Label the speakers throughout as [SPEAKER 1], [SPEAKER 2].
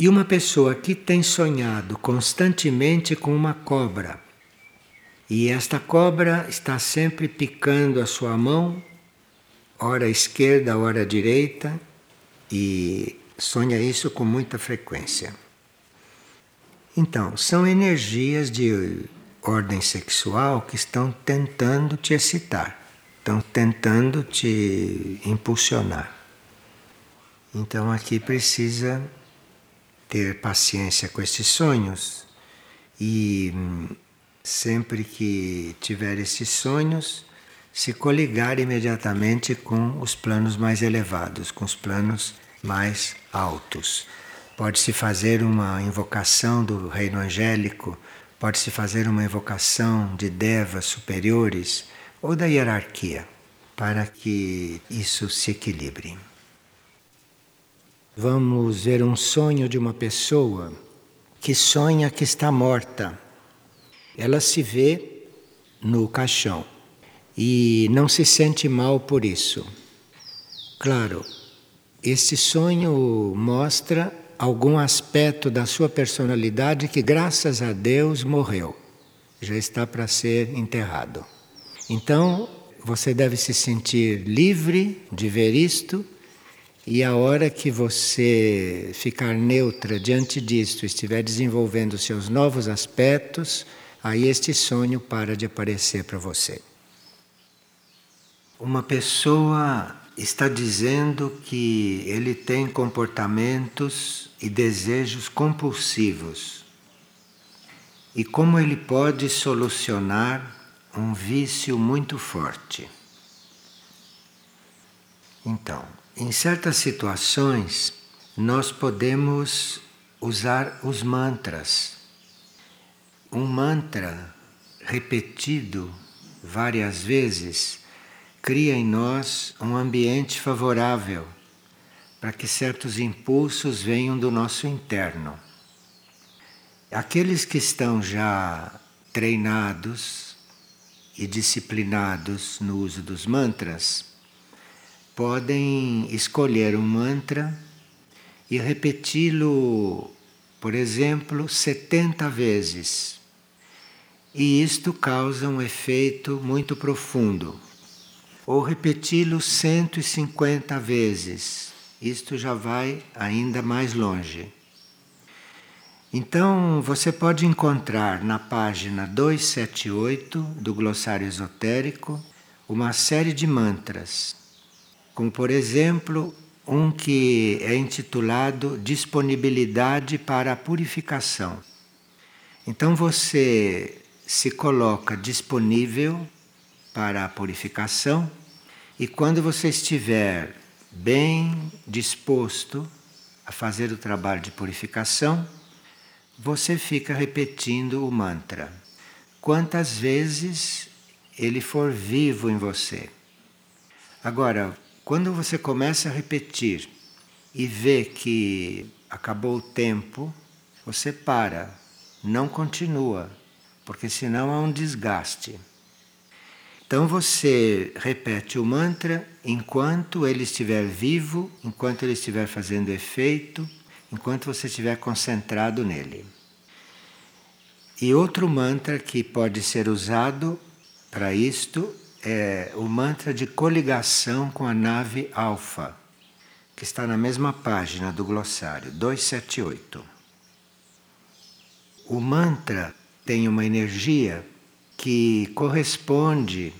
[SPEAKER 1] E uma pessoa que tem sonhado constantemente com uma cobra, e esta cobra está sempre picando a sua mão, ora esquerda, ora direita, e sonha isso com muita frequência. Então, são energias de ordem sexual que estão tentando te excitar, estão tentando te impulsionar. Então, aqui precisa ter paciência com esses sonhos e sempre que tiver esses sonhos, se coligar imediatamente com os planos mais elevados, com os planos mais altos. Pode-se fazer uma invocação do reino angélico, pode-se fazer uma invocação de devas superiores ou da hierarquia, para que isso se equilibre. Vamos ver um sonho de uma pessoa que sonha que está morta. Ela se vê no caixão e não se sente mal por isso. Claro, esse sonho mostra algum aspecto da sua personalidade que, graças a Deus, morreu, já está para ser enterrado. Então, você deve se sentir livre de ver isto e a hora que você ficar neutra diante disto, estiver desenvolvendo seus novos aspectos, aí este sonho para de aparecer para você. Uma pessoa está dizendo que ele tem comportamentos e desejos compulsivos. E como ele pode solucionar um vício muito forte? Então, em certas situações, nós podemos usar os mantras. Um mantra repetido várias vezes cria em nós um ambiente favorável para que certos impulsos venham do nosso interno. Aqueles que estão já treinados e disciplinados no uso dos mantras, podem escolher um mantra e repeti-lo, por exemplo, 70 vezes. E isto causa um efeito muito profundo. Ou repeti-lo 150 vezes. Isto já vai ainda mais longe. Então, você pode encontrar na página 278 do glossário esotérico uma série de mantras como por exemplo um que é intitulado Disponibilidade para a Purificação. Então você se coloca disponível para a purificação e quando você estiver bem disposto a fazer o trabalho de purificação, você fica repetindo o mantra. Quantas vezes ele for vivo em você. Agora, quando você começa a repetir e vê que acabou o tempo, você para, não continua, porque senão há um desgaste. Então você repete o mantra enquanto ele estiver vivo, enquanto ele estiver fazendo efeito, enquanto você estiver concentrado nele. E outro mantra que pode ser usado para isto é o mantra de coligação com a nave Alfa, que está na mesma página do glossário, 278. O mantra tem uma energia que corresponde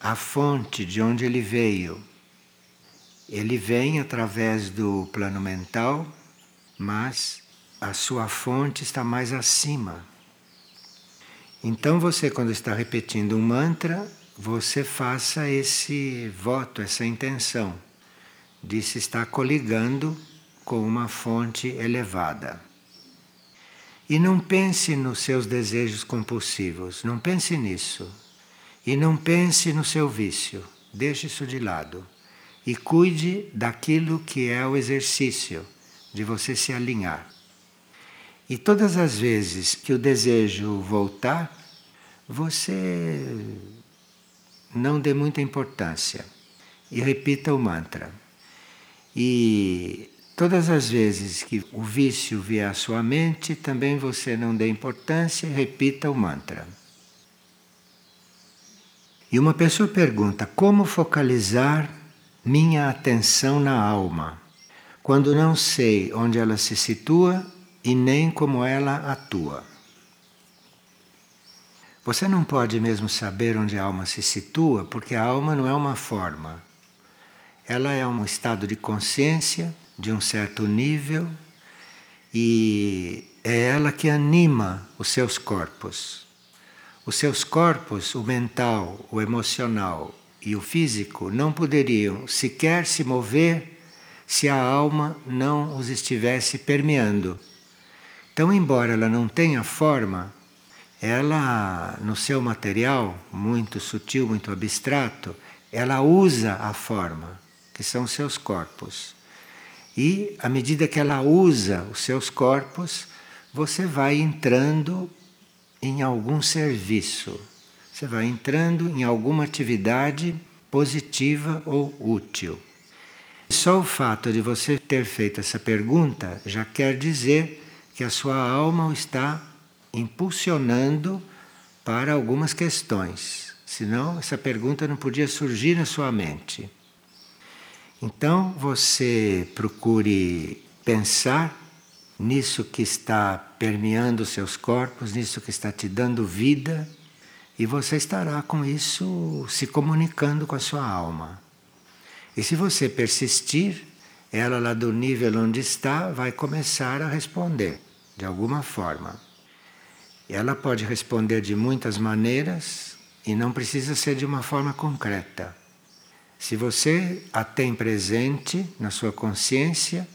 [SPEAKER 1] à fonte de onde ele veio. Ele vem através do plano mental, mas a sua fonte está mais acima. Então você, quando está repetindo um mantra, você faça esse voto, essa intenção de se estar coligando com uma fonte elevada. E não pense nos seus desejos compulsivos, não pense nisso. E não pense no seu vício, deixe isso de lado. E cuide daquilo que é o exercício, de você se alinhar. E todas as vezes que o desejo voltar, você não dê muita importância e repita o mantra. E Todas as vezes que o vício vier à sua mente, também você não dê importância e repita o mantra. E uma pessoa pergunta: como focalizar minha atenção na alma, quando não sei onde ela se situa e nem como ela atua? Você não pode mesmo saber onde a alma se situa, porque a alma não é uma forma. Ela é um estado de consciência de um certo nível e é ela que anima os seus corpos. Os seus corpos, o mental, o emocional e o físico, não poderiam sequer se mover se a alma não os estivesse permeando. Então, embora ela não tenha forma, ela, no seu material muito sutil, muito abstrato, ela usa a forma, que são seus corpos. E à medida que ela usa os seus corpos, você vai entrando em algum serviço, você vai entrando em alguma atividade positiva ou útil. Só o fato de você ter feito essa pergunta já quer dizer que a sua alma está impulsionando para algumas questões. Senão, essa pergunta não podia surgir na sua mente. Então, você procure pensar nisso que está permeando seus corpos, nisso que está te dando vida, e você estará com isso se comunicando com a sua alma. E se você persistir, ela lá do nível onde está vai começar a responder de alguma forma. Ela pode responder de muitas maneiras e não precisa ser de uma forma concreta. Se você a tem presente na sua consciência,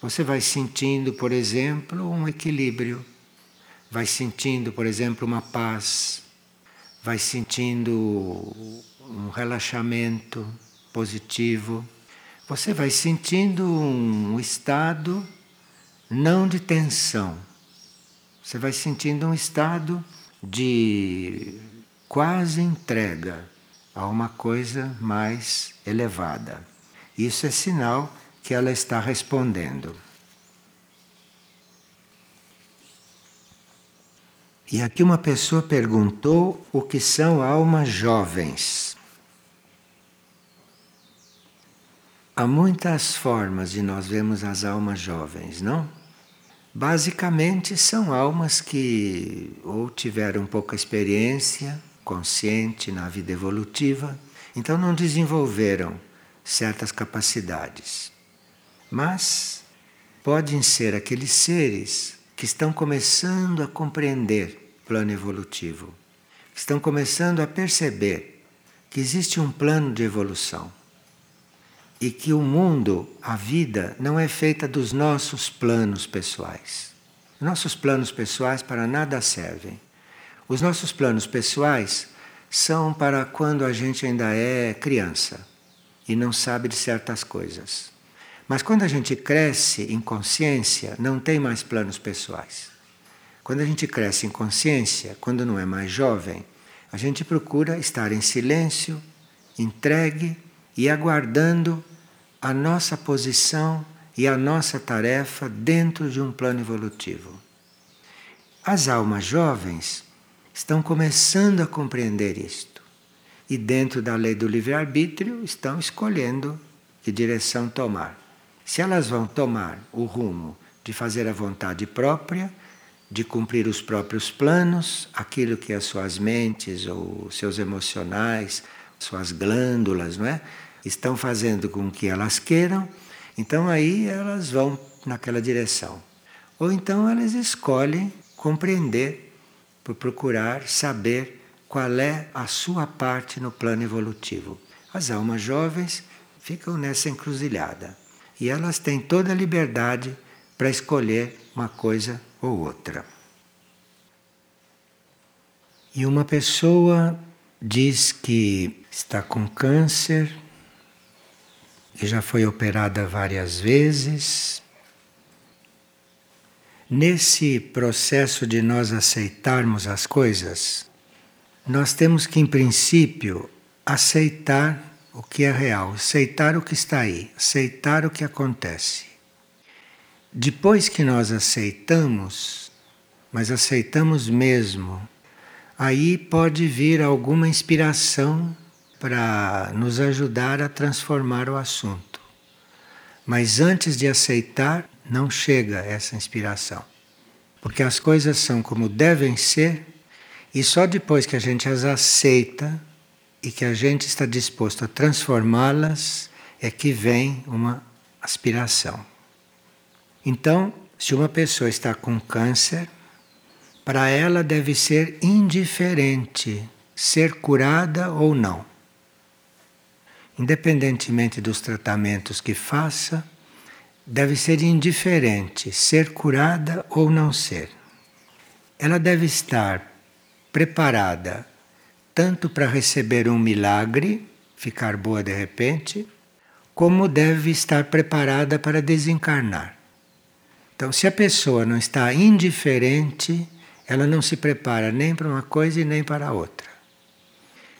[SPEAKER 1] você vai sentindo, por exemplo, um equilíbrio, vai sentindo, por exemplo, uma paz, vai sentindo um relaxamento positivo. Você vai sentindo um estado não de tensão, você vai sentindo um estado de quase entrega a uma coisa mais elevada. Isso é sinal que ela está respondendo. E aqui uma pessoa perguntou o que são almas jovens. Há muitas formas de nós vermos as almas jovens, não? Basicamente são almas que ou tiveram pouca experiência consciente na vida evolutiva, então não desenvolveram certas capacidades. Mas podem ser aqueles seres que estão começando a compreender o plano evolutivo, estão começando a perceber que existe um plano de evolução e que o mundo, a vida, não é feita dos nossos planos pessoais. Nossos planos pessoais para nada servem. Os nossos planos pessoais são para quando a gente ainda é criança e não sabe de certas coisas. Mas quando a gente cresce em consciência, não tem mais planos pessoais. Quando a gente cresce em consciência, quando não é mais jovem, a gente procura estar em silêncio, entregue e aguardando a nossa posição e a nossa tarefa dentro de um plano evolutivo. As almas jovens estão começando a compreender isto e, dentro da lei do livre-arbítrio, estão escolhendo que direção tomar. Se elas vão tomar o rumo de fazer a vontade própria, de cumprir os próprios planos, aquilo que as suas mentes ou seus emocionais, suas glândulas, não é? Estão fazendo com que elas queiram, então aí elas vão naquela direção. Ou então elas escolhem compreender, por procurar saber qual é a sua parte no plano evolutivo. As almas jovens ficam nessa encruzilhada e elas têm toda a liberdade para escolher uma coisa ou outra. E uma pessoa diz que está com câncer que já foi operada várias vezes. Nesse processo de nós aceitarmos as coisas, nós temos que, em princípio, aceitar o que é real, aceitar o que está aí, aceitar o que acontece. depois que nós aceitamos, mas aceitamos mesmo, aí pode vir alguma inspiração para nos ajudar a transformar o assunto. Mas antes de aceitar, não chega essa inspiração. Porque as coisas são como devem ser, e só depois que a gente as aceita e que a gente está disposto a transformá-las é que vem uma aspiração. Então, se uma pessoa está com câncer, para ela deve ser indiferente ser curada ou não. Independentemente dos tratamentos que faça, deve ser indiferente ser curada ou não ser. Ela deve estar preparada tanto para receber um milagre, ficar boa de repente, como deve estar preparada para desencarnar. Então, se a pessoa não está indiferente, ela não se prepara nem para uma coisa e nem para outra.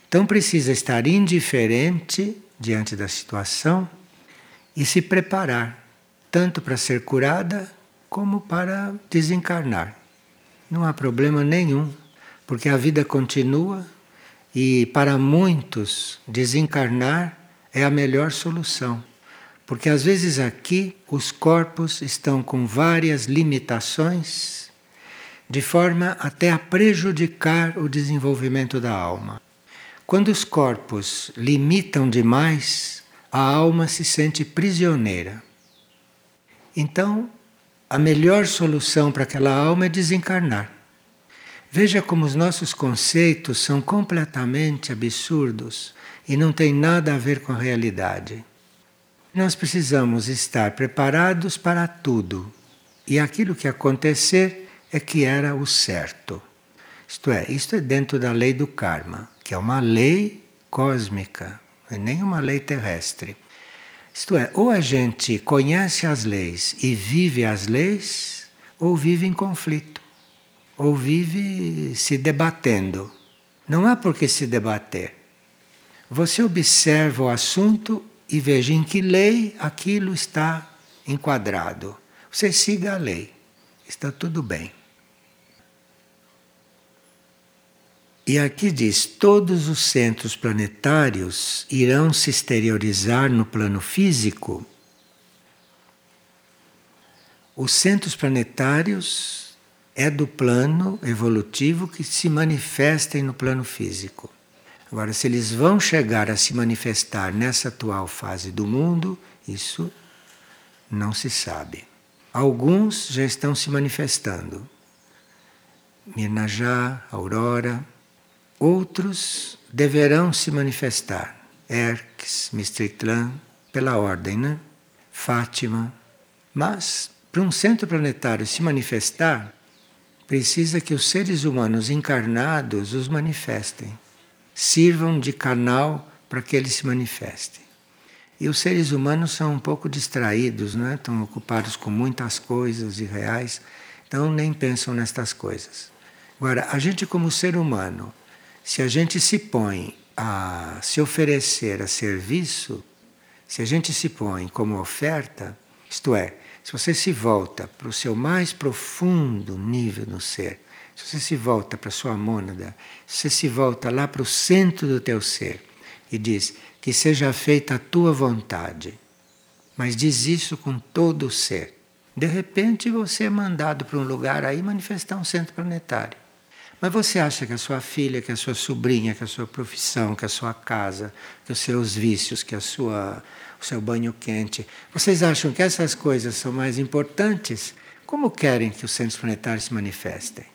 [SPEAKER 1] Então, precisa estar indiferente diante da situação e se preparar, tanto para ser curada como para desencarnar. Não há problema nenhum, porque a vida continua e para muitos desencarnar é a melhor solução. Porque às vezes aqui os corpos estão com várias limitações, de forma até a prejudicar o desenvolvimento da alma. Quando os corpos limitam demais, a alma se sente prisioneira. Então, a melhor solução para aquela alma é desencarnar. Veja como os nossos conceitos são completamente absurdos e não têm nada a ver com a realidade. Nós precisamos estar preparados para tudo. E aquilo que acontecer é que era o certo. Isto é, isto é dentro da lei do karma, que é uma lei cósmica, nem uma lei terrestre. Isto é, ou a gente conhece as leis e vive as leis, ou vive em conflito, ou vive se debatendo. Não há por que se debater. Você observa o assunto e veja em que lei aquilo está enquadrado. Você siga a lei, está tudo bem. E aqui diz: todos os centros planetários irão se exteriorizar no plano físico. Os centros planetários é do plano evolutivo que se manifestem no plano físico. Agora, se eles vão chegar a se manifestar nessa atual fase do mundo, isso não se sabe. Alguns já estão se manifestando. Mirnajá, Aurora. Outros deverão se manifestar. Erques, Mistritlan, pela ordem, né? Fátima. Mas, para um centro planetário se manifestar, precisa que os seres humanos encarnados os manifestem sirvam de canal para que ele se manifeste. E os seres humanos são um pouco distraídos, não é? estão ocupados com muitas coisas irreais, então nem pensam nestas coisas. Agora, a gente, como ser humano, se a gente se põe a se oferecer a serviço, se a gente se põe como oferta, isto é, se você se volta para o seu mais profundo nível no ser, se você se volta para a sua mônada, você se volta lá para o centro do teu ser e diz que seja feita a tua vontade, mas diz isso com todo o ser. De repente você é mandado para um lugar aí manifestar um centro planetário. Mas você acha que a sua filha, que a sua sobrinha, que a sua profissão, que a sua casa, que os seus vícios, que a sua, o seu banho quente, vocês acham que essas coisas são mais importantes? Como querem que os centros planetários se manifestem?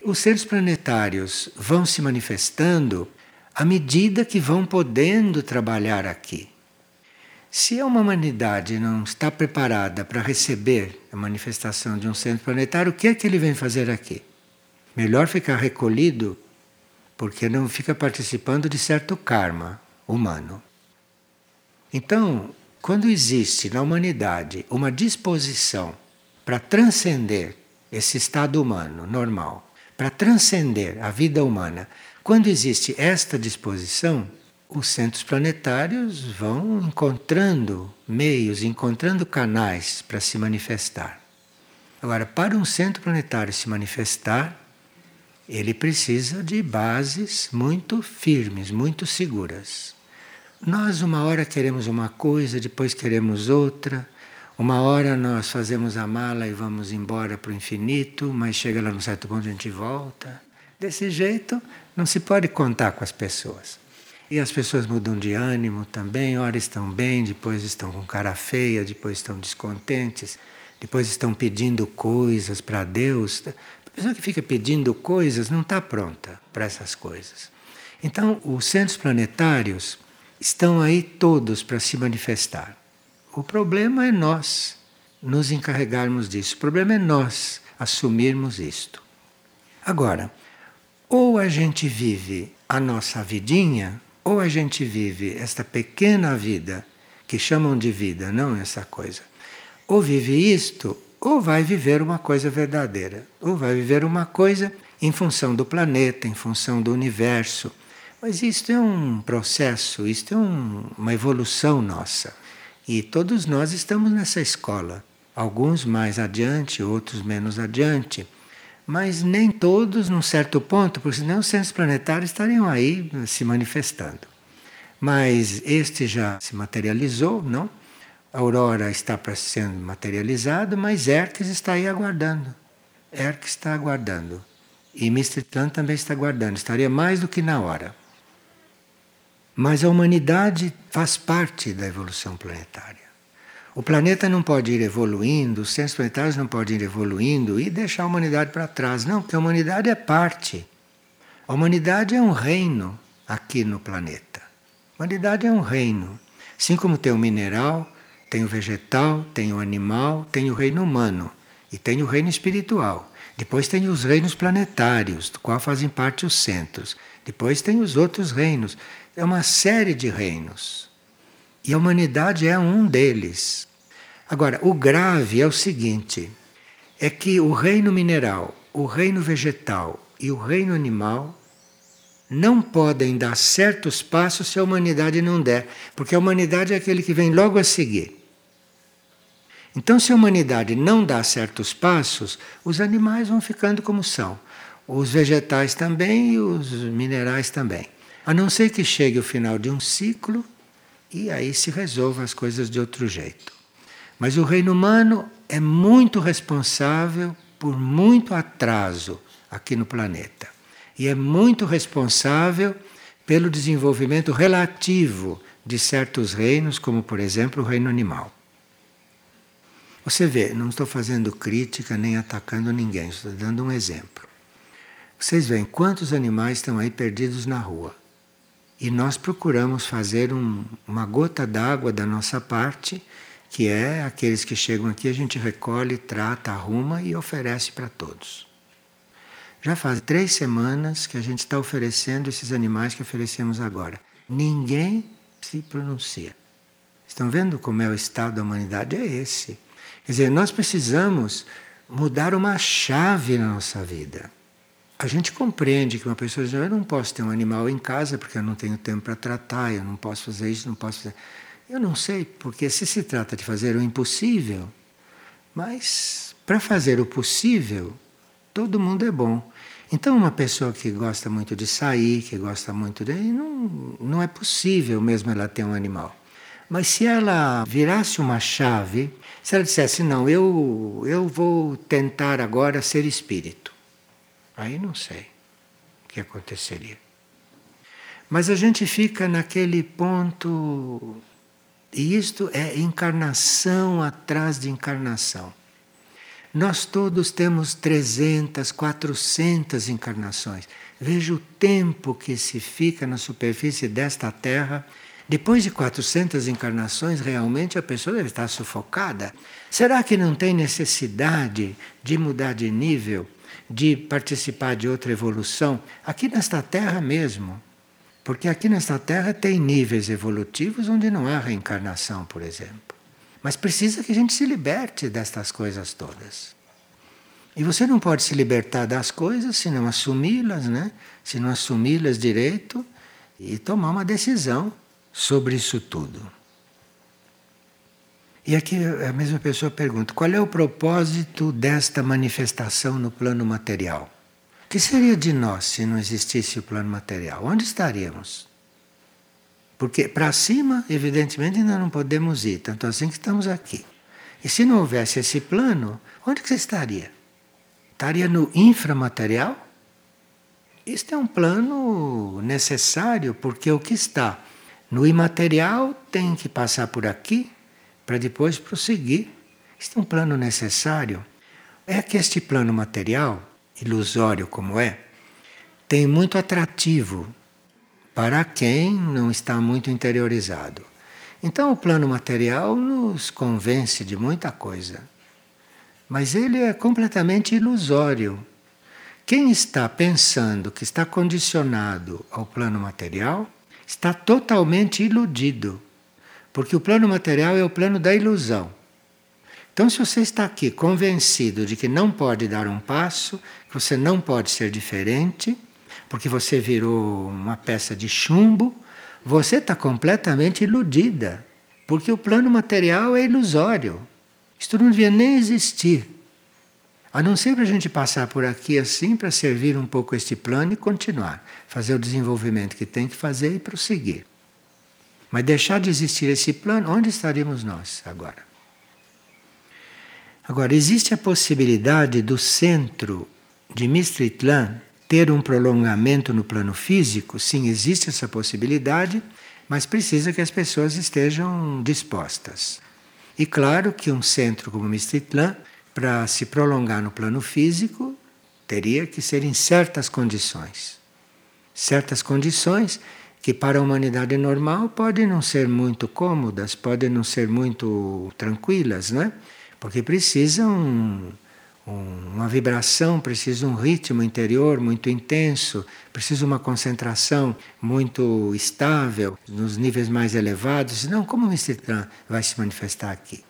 [SPEAKER 1] Os seres planetários vão se manifestando à medida que vão podendo trabalhar aqui. Se a humanidade não está preparada para receber a manifestação de um centro planetário, o que é que ele vem fazer aqui? Melhor ficar recolhido, porque não fica participando de certo karma humano. Então, quando existe na humanidade uma disposição para transcender esse estado humano normal, para transcender a vida humana. Quando existe esta disposição, os centros planetários vão encontrando meios, encontrando canais para se manifestar. Agora, para um centro planetário se manifestar, ele precisa de bases muito firmes, muito seguras. Nós, uma hora queremos uma coisa, depois queremos outra. Uma hora nós fazemos a mala e vamos embora para o infinito, mas chega lá num certo ponto a gente volta. Desse jeito, não se pode contar com as pessoas. E as pessoas mudam de ânimo também, ora estão bem, depois estão com cara feia, depois estão descontentes, depois estão pedindo coisas para Deus. Pessoa que fica pedindo coisas não está pronta para essas coisas. Então, os centros planetários estão aí todos para se manifestar. O problema é nós nos encarregarmos disso. O problema é nós assumirmos isto. Agora, ou a gente vive a nossa vidinha, ou a gente vive esta pequena vida, que chamam de vida, não essa coisa. Ou vive isto, ou vai viver uma coisa verdadeira. Ou vai viver uma coisa em função do planeta, em função do universo. Mas isto é um processo, isto é um, uma evolução nossa. E todos nós estamos nessa escola. Alguns mais adiante, outros menos adiante mas nem todos num certo ponto, porque senão os centros planetários estariam aí se manifestando. Mas este já se materializou, não? A Aurora está para sendo materializada, mas Hermes está aí aguardando. Hermes está aguardando. E Mistritlan também está aguardando. Estaria mais do que na hora. Mas a humanidade faz parte da evolução planetária. O planeta não pode ir evoluindo, os centros planetários não podem ir evoluindo e deixar a humanidade para trás. Não, porque a humanidade é parte. A humanidade é um reino aqui no planeta. A humanidade é um reino. Assim como tem o mineral, tem o vegetal, tem o animal, tem o reino humano e tem o reino espiritual. Depois tem os reinos planetários, do qual fazem parte os centros. Depois tem os outros reinos. É uma série de reinos. E a humanidade é um deles. Agora, o grave é o seguinte: é que o reino mineral, o reino vegetal e o reino animal não podem dar certos passos se a humanidade não der, porque a humanidade é aquele que vem logo a seguir. Então, se a humanidade não dá certos passos, os animais vão ficando como são, os vegetais também e os minerais também. A não ser que chegue o final de um ciclo e aí se resolvam as coisas de outro jeito. Mas o reino humano é muito responsável por muito atraso aqui no planeta. E é muito responsável pelo desenvolvimento relativo de certos reinos, como por exemplo o reino animal. Você vê, não estou fazendo crítica nem atacando ninguém, estou dando um exemplo. Vocês veem quantos animais estão aí perdidos na rua. E nós procuramos fazer um, uma gota d'água da nossa parte, que é aqueles que chegam aqui, a gente recolhe, trata, arruma e oferece para todos. Já faz três semanas que a gente está oferecendo esses animais que oferecemos agora. Ninguém se pronuncia. Estão vendo como é o estado da humanidade? É esse. Quer dizer, nós precisamos mudar uma chave na nossa vida. A gente compreende que uma pessoa diz: Eu não posso ter um animal em casa porque eu não tenho tempo para tratar, eu não posso fazer isso, não posso fazer. Eu não sei, porque se se trata de fazer o impossível, mas para fazer o possível, todo mundo é bom. Então, uma pessoa que gosta muito de sair, que gosta muito de. Não, não é possível mesmo ela ter um animal. Mas se ela virasse uma chave, se ela dissesse: Não, eu, eu vou tentar agora ser espírito. Aí não sei o que aconteceria. Mas a gente fica naquele ponto, e isto é encarnação atrás de encarnação. Nós todos temos 300, 400 encarnações. Veja o tempo que se fica na superfície desta terra. Depois de 400 encarnações, realmente a pessoa deve estar sufocada. Será que não tem necessidade de mudar de nível? de participar de outra evolução aqui nesta Terra mesmo. Porque aqui nesta Terra tem níveis evolutivos onde não há reencarnação, por exemplo. Mas precisa que a gente se liberte destas coisas todas. E você não pode se libertar das coisas se não assumi-las, né? Se não assumi-las direito, e tomar uma decisão sobre isso tudo. E aqui a mesma pessoa pergunta: qual é o propósito desta manifestação no plano material? O que seria de nós se não existisse o plano material? Onde estaríamos? Porque para cima, evidentemente, ainda não podemos ir, tanto assim que estamos aqui. E se não houvesse esse plano, onde que você estaria? Estaria no inframaterial? Este é um plano necessário, porque o que está no imaterial tem que passar por aqui para depois prosseguir. Este é um plano necessário. É que este plano material, ilusório como é, tem muito atrativo para quem não está muito interiorizado. Então, o plano material nos convence de muita coisa, mas ele é completamente ilusório. Quem está pensando que está condicionado ao plano material está totalmente iludido, porque o plano material é o plano da ilusão. Então, se você está aqui convencido de que não pode dar um passo, que você não pode ser diferente, porque você virou uma peça de chumbo, você está completamente iludida, porque o plano material é ilusório. Isto não devia nem existir. A não ser para a gente passar por aqui assim para servir um pouco este plano e continuar, fazer o desenvolvimento que tem que fazer e prosseguir. Mas deixar de existir esse plano, onde estaríamos nós agora? Agora, existe a possibilidade do centro de Mistritlan ter um prolongamento no plano físico, sim, existe essa possibilidade, mas precisa que as pessoas estejam dispostas. E claro que um centro como Mistitlan, para se prolongar no plano físico, teria que ser em certas condições. Certas condições que para a humanidade normal podem não ser muito cômodas, podem não ser muito tranquilas, não é? Porque precisam uma vibração, precisa um ritmo interior muito intenso, precisa uma concentração muito estável nos níveis mais elevados. Não, como o Mistritran vai se manifestar aqui?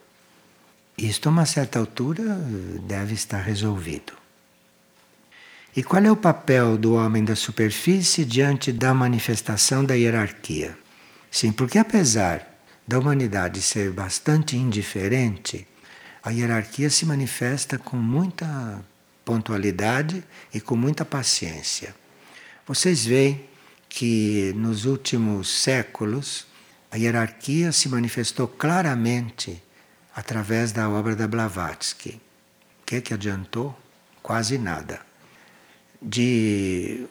[SPEAKER 1] Isto, a uma certa altura, deve estar resolvido. E qual é o papel do homem da superfície diante da manifestação da hierarquia? Sim, porque apesar da humanidade ser bastante indiferente, a hierarquia se manifesta com muita pontualidade e com muita paciência. Vocês veem que nos últimos séculos a hierarquia se manifestou claramente através da obra da Blavatsky. O que é que adiantou? Quase nada. De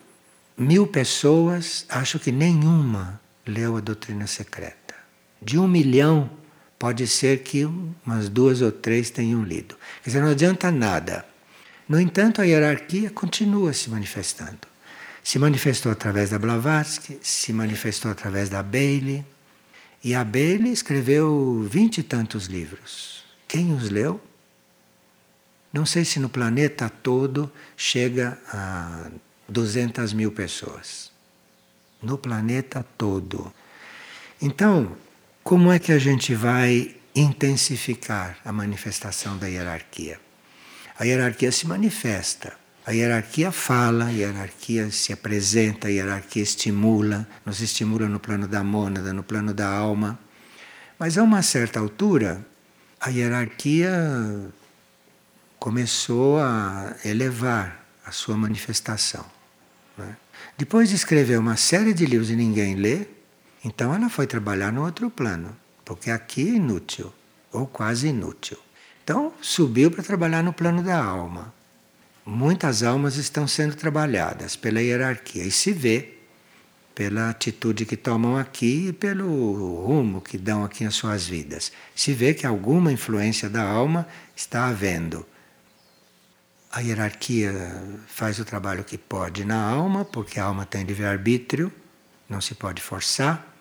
[SPEAKER 1] mil pessoas, acho que nenhuma leu a doutrina secreta. De um milhão, Pode ser que umas duas ou três tenham lido. Quer dizer, não adianta nada. No entanto, a hierarquia continua se manifestando. Se manifestou através da Blavatsky, se manifestou através da Bailey. E a Bailey escreveu vinte e tantos livros. Quem os leu? Não sei se no planeta todo chega a 200 mil pessoas. No planeta todo. Então, como é que a gente vai intensificar a manifestação da hierarquia? A hierarquia se manifesta, a hierarquia fala, a hierarquia se apresenta, a hierarquia estimula, nos estimula no plano da mônada, no plano da alma. Mas a uma certa altura, a hierarquia começou a elevar a sua manifestação. Né? Depois de escrever uma série de livros e ninguém lê, então ela foi trabalhar no outro plano, porque aqui é inútil, ou quase inútil. Então subiu para trabalhar no plano da alma. Muitas almas estão sendo trabalhadas pela hierarquia e se vê pela atitude que tomam aqui e pelo rumo que dão aqui nas suas vidas. Se vê que alguma influência da alma está havendo. A hierarquia faz o trabalho que pode na alma, porque a alma tem livre-arbítrio, não se pode forçar.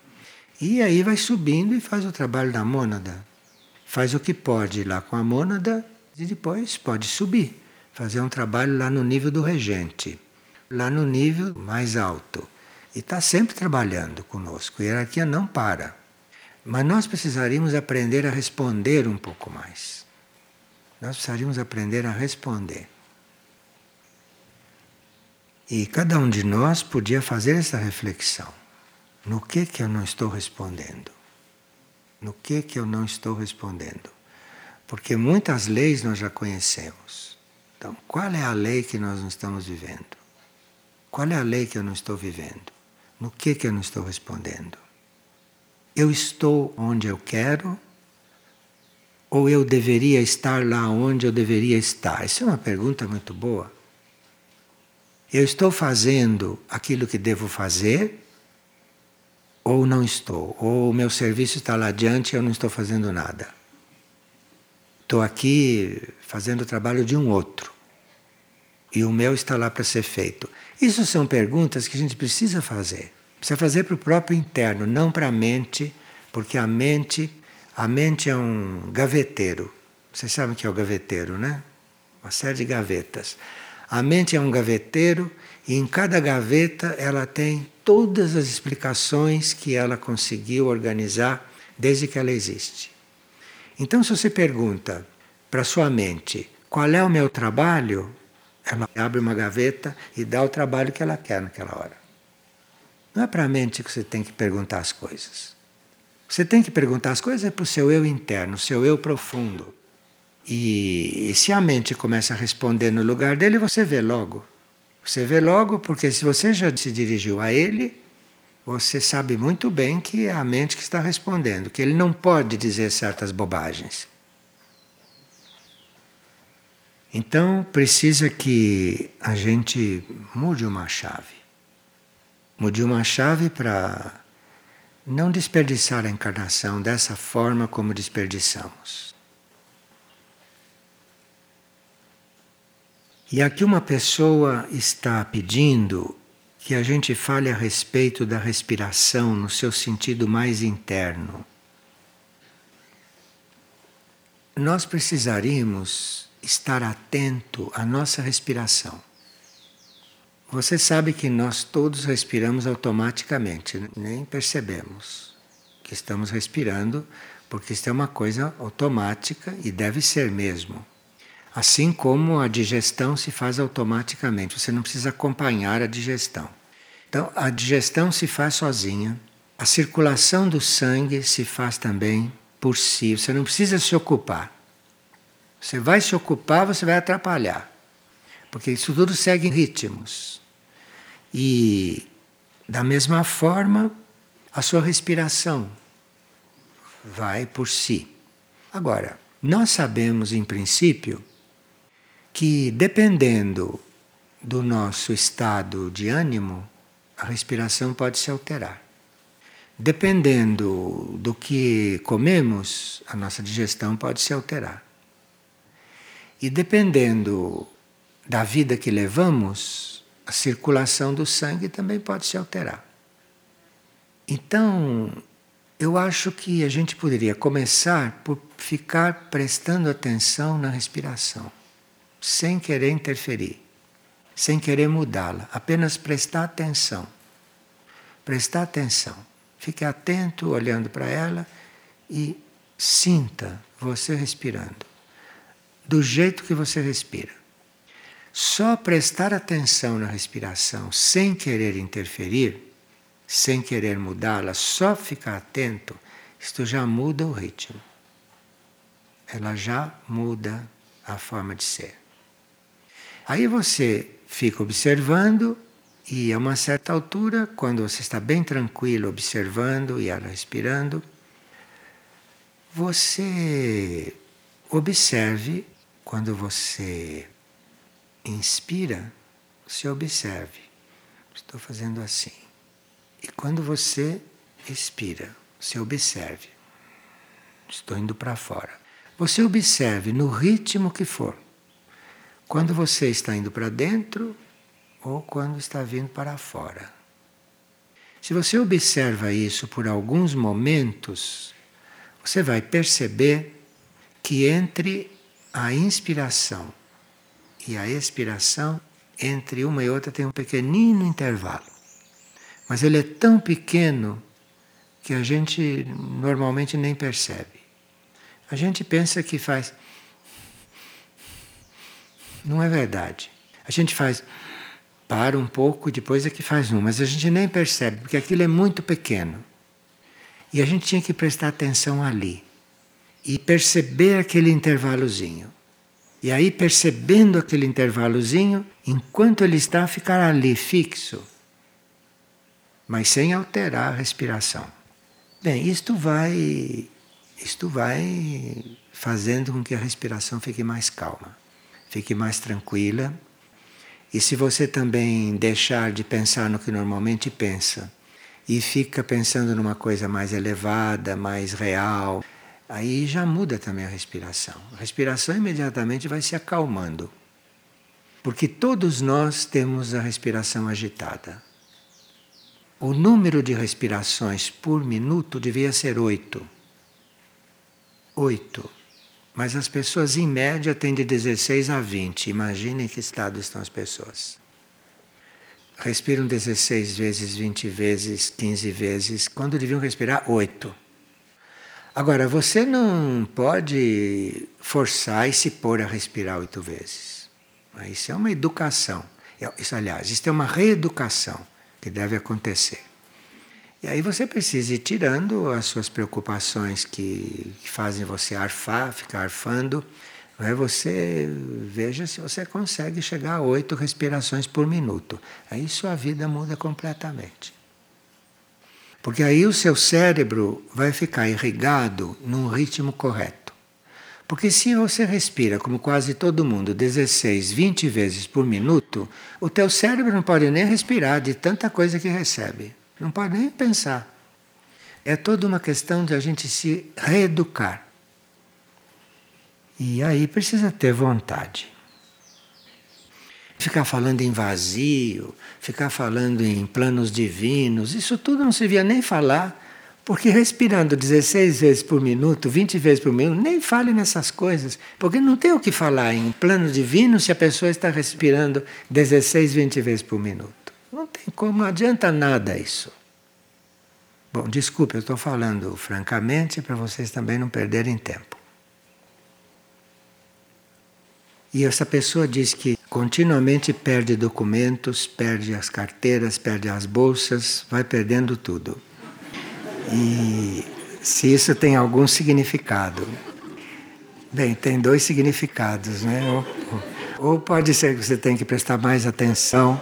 [SPEAKER 1] E aí vai subindo e faz o trabalho da mônada. Faz o que pode lá com a mônada e depois pode subir, fazer um trabalho lá no nível do regente, lá no nível mais alto. E está sempre trabalhando conosco. A hierarquia não para. Mas nós precisaríamos aprender a responder um pouco mais. Nós precisaríamos aprender a responder. E cada um de nós podia fazer essa reflexão. No que que eu não estou respondendo? No que que eu não estou respondendo? Porque muitas leis nós já conhecemos. Então, qual é a lei que nós não estamos vivendo? Qual é a lei que eu não estou vivendo? No que que eu não estou respondendo? Eu estou onde eu quero ou eu deveria estar lá onde eu deveria estar? Isso é uma pergunta muito boa. Eu estou fazendo aquilo que devo fazer ou não estou? Ou o meu serviço está lá adiante e eu não estou fazendo nada? Estou aqui fazendo o trabalho de um outro e o meu está lá para ser feito. Isso são perguntas que a gente precisa fazer. Precisa fazer para o próprio interno, não para a mente, porque a mente, a mente é um gaveteiro. Vocês sabem o que é o gaveteiro, né? Uma série de gavetas. A mente é um gaveteiro e em cada gaveta ela tem todas as explicações que ela conseguiu organizar desde que ela existe. Então, se você pergunta para sua mente qual é o meu trabalho, ela abre uma gaveta e dá o trabalho que ela quer naquela hora. Não é para a mente que você tem que perguntar as coisas. Você tem que perguntar as coisas é para o seu eu interno, o seu eu profundo. E, e se a mente começa a responder no lugar dele, você vê logo. Você vê logo, porque se você já se dirigiu a ele, você sabe muito bem que é a mente que está respondendo, que ele não pode dizer certas bobagens. Então precisa que a gente mude uma chave. Mude uma chave para não desperdiçar a encarnação dessa forma como desperdiçamos. E aqui uma pessoa está pedindo que a gente fale a respeito da respiração no seu sentido mais interno. Nós precisaríamos estar atento à nossa respiração. Você sabe que nós todos respiramos automaticamente, nem percebemos que estamos respirando, porque isso é uma coisa automática e deve ser mesmo. Assim como a digestão se faz automaticamente, você não precisa acompanhar a digestão. Então, a digestão se faz sozinha, a circulação do sangue se faz também por si, você não precisa se ocupar. Você vai se ocupar, você vai atrapalhar, porque isso tudo segue ritmos. E, da mesma forma, a sua respiração vai por si. Agora, nós sabemos, em princípio, que dependendo do nosso estado de ânimo, a respiração pode se alterar. Dependendo do que comemos, a nossa digestão pode se alterar. E dependendo da vida que levamos, a circulação do sangue também pode se alterar. Então, eu acho que a gente poderia começar por ficar prestando atenção na respiração sem querer interferir, sem querer mudá-la, apenas prestar atenção. Prestar atenção. Fique atento olhando para ela e sinta você respirando, do jeito que você respira. Só prestar atenção na respiração sem querer interferir, sem querer mudá-la, só ficar atento, isto já muda o ritmo. Ela já muda a forma de ser. Aí você fica observando e a uma certa altura, quando você está bem tranquilo observando e respirando, você observe quando você inspira, você observe. Estou fazendo assim. E quando você expira, você observe. Estou indo para fora. Você observe no ritmo que for. Quando você está indo para dentro ou quando está vindo para fora. Se você observa isso por alguns momentos, você vai perceber que entre a inspiração e a expiração, entre uma e outra tem um pequenino intervalo. Mas ele é tão pequeno que a gente normalmente nem percebe. A gente pensa que faz não é verdade. A gente faz. para um pouco depois é que faz um, mas a gente nem percebe, porque aquilo é muito pequeno. E a gente tinha que prestar atenção ali e perceber aquele intervalozinho. E aí, percebendo aquele intervalozinho, enquanto ele está, ficar ali fixo, mas sem alterar a respiração. Bem, isto vai, isto vai fazendo com que a respiração fique mais calma, fique mais tranquila. E se você também deixar de pensar no que normalmente pensa e fica pensando numa coisa mais elevada, mais real, aí já muda também a respiração. A respiração imediatamente vai se acalmando. Porque todos nós temos a respiração agitada. O número de respirações por minuto devia ser oito. Oito. Mas as pessoas, em média, têm de 16 a 20. Imaginem que estado estão as pessoas. Respiram 16 vezes, 20 vezes, 15 vezes, quando deviam respirar oito. Agora, você não pode forçar e se pôr a respirar oito vezes. Isso é uma educação. É, isso, aliás, isso é uma reeducação que deve acontecer. E aí você precisa ir tirando as suas preocupações que, fazem você arfar, ficar arfando. Não é? Você veja se você consegue chegar a oito respirações por minuto. Aí sua vida muda completamente. Porque aí o seu cérebro vai ficar irrigado num ritmo correto. Porque se você respira, como quase todo mundo, 16, 20 vezes por minuto, o teu cérebro não pode nem respirar de tanta coisa que recebe. Não pode nem pensar. É toda uma questão de a gente se reeducar. E aí precisa ter vontade. Ficar falando em vazio, ficar falando em planos divinos, isso tudo não se via nem falar, porque respirando 16 vezes por minuto, 20 vezes por minuto, nem fale nessas coisas, porque não tem o que falar em plano divino se a pessoa está respirando 16, 20 vezes por minuto. Não tem como, não adianta nada isso. Bom, desculpe, eu estou falando francamente para vocês também não perderem tempo. E essa pessoa diz que continuamente perde documentos, perde as carteiras, perde as bolsas, vai perdendo tudo. E se isso tem algum significado. Bem, tem dois significados, né? Ou, ou pode ser que você tenha que prestar mais atenção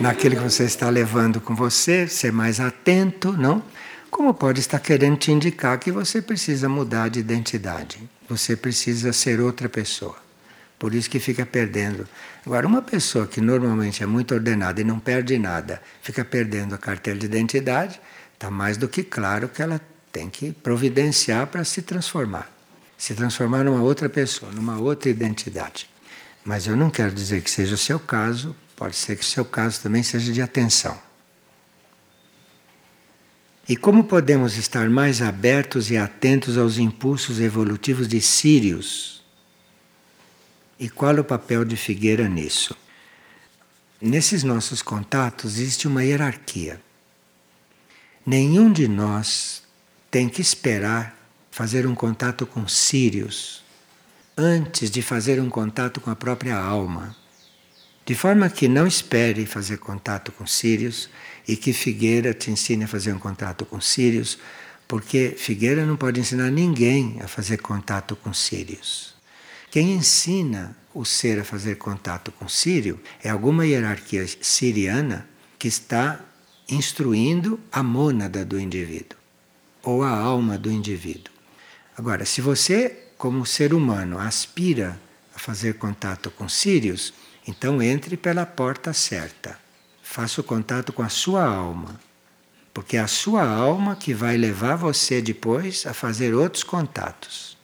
[SPEAKER 1] naquilo que você está levando com você, ser mais atento, não? Como pode estar querendo te indicar que você precisa mudar de identidade, você precisa ser outra pessoa. Por isso que fica perdendo. Agora, uma pessoa que normalmente é muito ordenada e não perde nada, fica perdendo a carteira de identidade, está mais do que claro que ela tem que providenciar para se transformar. Se transformar numa outra pessoa, numa outra identidade. Mas eu não quero dizer que seja o seu caso, pode ser que o seu caso também seja de atenção. E como podemos estar mais abertos e atentos aos impulsos evolutivos de Sírios? E qual é o papel de Figueira nisso? Nesses nossos contatos existe uma hierarquia. Nenhum de nós tem que esperar fazer um contato com Sírios antes de fazer um contato com a própria alma. De forma que não espere fazer contato com Sírios e que Figueira te ensine a fazer um contato com Sírios, porque Figueira não pode ensinar ninguém a fazer contato com Sírios. Quem ensina o ser a fazer contato com Sírio é alguma hierarquia siriana que está instruindo a mônada do indivíduo ou a alma do indivíduo. Agora, se você, como ser humano, aspira a fazer contato com Sírios, então entre pela porta certa. Faça o contato com a sua alma. Porque é a sua alma que vai levar você depois a fazer outros contatos.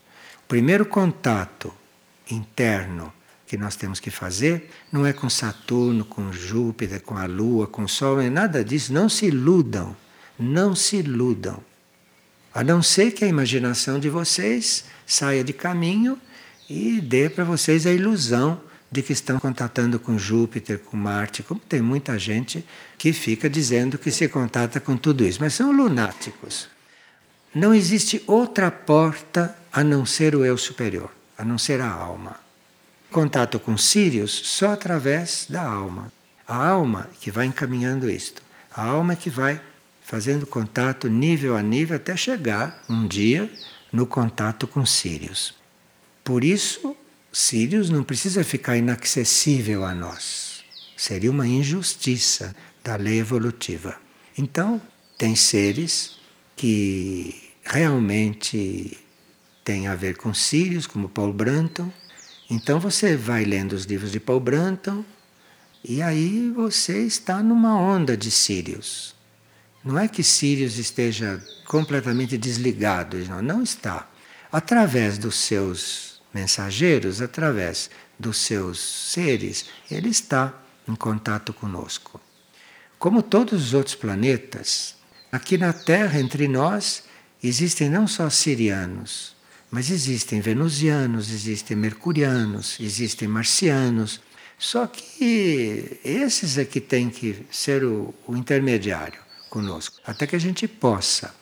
[SPEAKER 1] O primeiro contato interno que nós temos que fazer não é com Saturno, com Júpiter, com a Lua, com o Sol, é nada disso. Não se iludam, não se iludam. A não ser que a imaginação de vocês saia de caminho e dê para vocês a ilusão de que estão contatando com Júpiter, com Marte, como tem muita gente que fica dizendo que se contata com tudo isso, mas são lunáticos. Não existe outra porta a não ser o eu superior a não ser a alma. Contato com Sírios só através da alma. A alma que vai encaminhando isto. A alma que vai fazendo contato nível a nível até chegar um dia no contato com Sirius. Por isso, Sirius não precisa ficar inacessível a nós. Seria uma injustiça da lei evolutiva. Então, tem seres que realmente têm a ver com Sirius, como Paul Branton. Então você vai lendo os livros de Paul Branton e aí você está numa onda de Sirius. Não é que Sirius esteja completamente desligado, não, não está. Através dos seus mensageiros, através dos seus seres, ele está em contato conosco. Como todos os outros planetas, aqui na Terra, entre nós, existem não só sirianos, mas existem venusianos, existem mercurianos, existem marcianos. Só que esses é que têm que ser o, o intermediário conosco, até que a gente possa.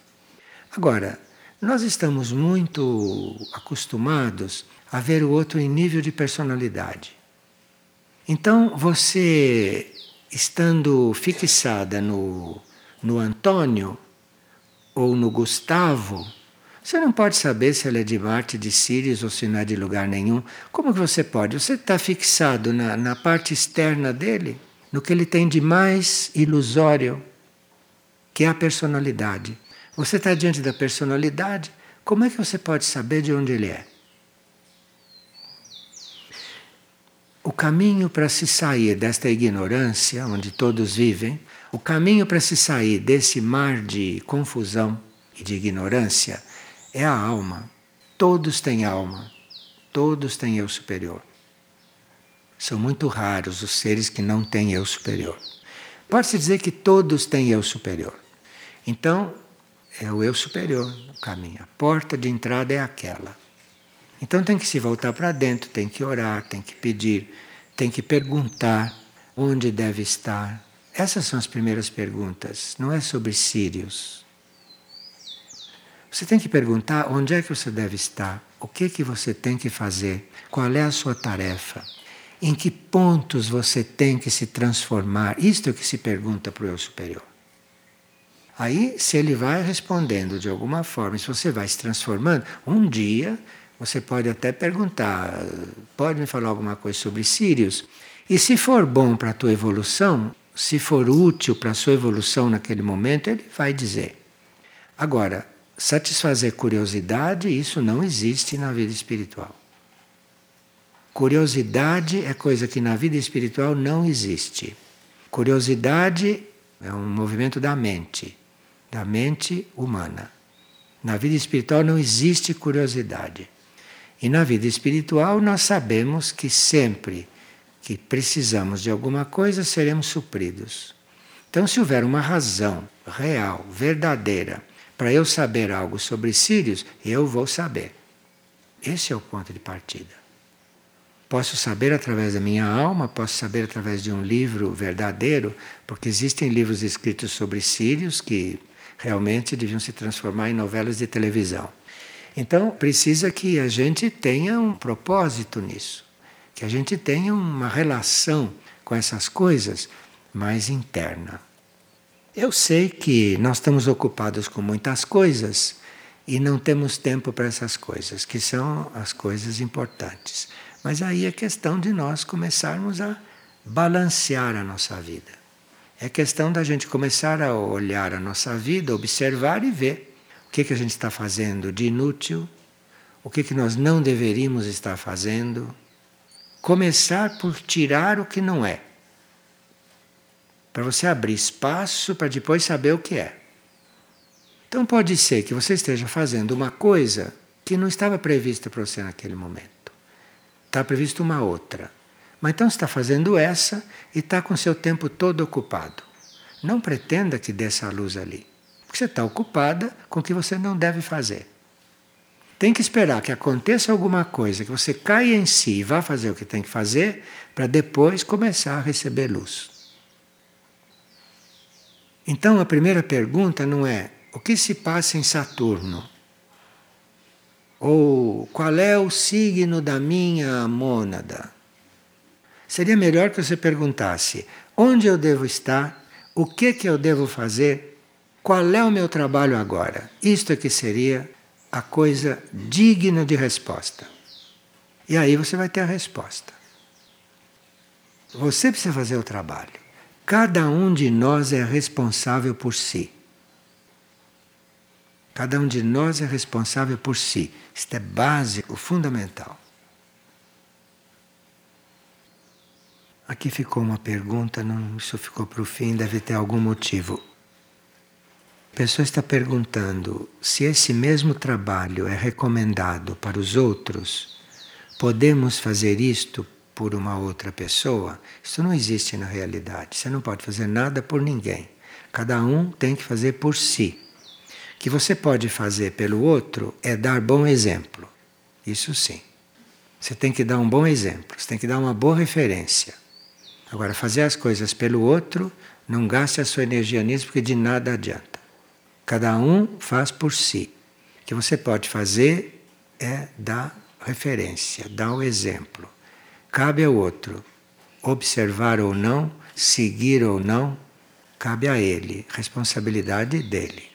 [SPEAKER 1] Agora, nós estamos muito acostumados a ver o outro em nível de personalidade. Então, você estando fixada no, no Antônio ou no Gustavo, você não pode saber se ele é de Marte, de Sirius ou se não é de lugar nenhum. Como que você pode? Você está fixado na, na parte externa dele, no que ele tem de mais ilusório que é a personalidade. Você está diante da personalidade, como é que você pode saber de onde ele é? O caminho para se sair desta ignorância, onde todos vivem, o caminho para se sair desse mar de confusão e de ignorância é a alma. Todos têm alma, todos têm eu superior. São muito raros os seres que não têm eu superior. Pode-se dizer que todos têm eu superior. Então, é o eu superior o caminho. A porta de entrada é aquela. Então tem que se voltar para dentro, tem que orar, tem que pedir, tem que perguntar onde deve estar. Essas são as primeiras perguntas, não é sobre Sírios. Você tem que perguntar onde é que você deve estar, o que que você tem que fazer, qual é a sua tarefa, em que pontos você tem que se transformar. Isto é o que se pergunta para o eu superior. Aí, se ele vai respondendo de alguma forma, se você vai se transformando, um dia você pode até perguntar: pode me falar alguma coisa sobre Sirius? E se for bom para a tua evolução, se for útil para a sua evolução naquele momento, ele vai dizer. Agora, satisfazer curiosidade, isso não existe na vida espiritual. Curiosidade é coisa que na vida espiritual não existe. Curiosidade é um movimento da mente da mente humana. Na vida espiritual não existe curiosidade. E na vida espiritual nós sabemos que sempre que precisamos de alguma coisa seremos supridos. Então, se houver uma razão real, verdadeira, para eu saber algo sobre Sírios, eu vou saber. Esse é o ponto de partida. Posso saber através da minha alma, posso saber através de um livro verdadeiro, porque existem livros escritos sobre Sírios que realmente deviam se transformar em novelas de televisão. Então, precisa que a gente tenha um propósito nisso, que a gente tenha uma relação com essas coisas mais interna. Eu sei que nós estamos ocupados com muitas coisas e não temos tempo para essas coisas, que são as coisas importantes. Mas aí é questão de nós começarmos a balancear a nossa vida. É questão da gente começar a olhar a nossa vida, observar e ver que, que a gente está fazendo de inútil, o que, que nós não deveríamos estar fazendo. Começar por tirar o que não é. Para você abrir espaço para depois saber o que é. Então pode ser que você esteja fazendo uma coisa que não estava prevista para você naquele momento. Está prevista uma outra. Mas então está fazendo essa e está com seu tempo todo ocupado. Não pretenda que dê essa luz ali, porque você está ocupada com o que você não deve fazer. Tem que esperar que aconteça alguma coisa, que você caia em si e vá fazer o que tem que fazer, para depois começar a receber luz. Então a primeira pergunta não é o que se passa em Saturno? Ou qual é o signo da minha mônada? Seria melhor que você perguntasse: onde eu devo estar, o que que eu devo fazer, qual é o meu trabalho agora. Isto é que seria a coisa digna de resposta. E aí você vai ter a resposta. Você precisa fazer o trabalho. Cada um de nós é responsável por si. Cada um de nós é responsável por si. Isto é básico, fundamental. Aqui ficou uma pergunta, não, isso ficou para o fim, deve ter algum motivo. A pessoa está perguntando se esse mesmo trabalho é recomendado para os outros. Podemos fazer isto por uma outra pessoa? Isso não existe na realidade. Você não pode fazer nada por ninguém. Cada um tem que fazer por si que você pode fazer pelo outro é dar bom exemplo. Isso sim. Você tem que dar um bom exemplo, você tem que dar uma boa referência. Agora, fazer as coisas pelo outro, não gaste a sua energia nisso, porque de nada adianta. Cada um faz por si. O que você pode fazer é dar referência, dar o exemplo. Cabe ao outro observar ou não, seguir ou não, cabe a ele, responsabilidade dele.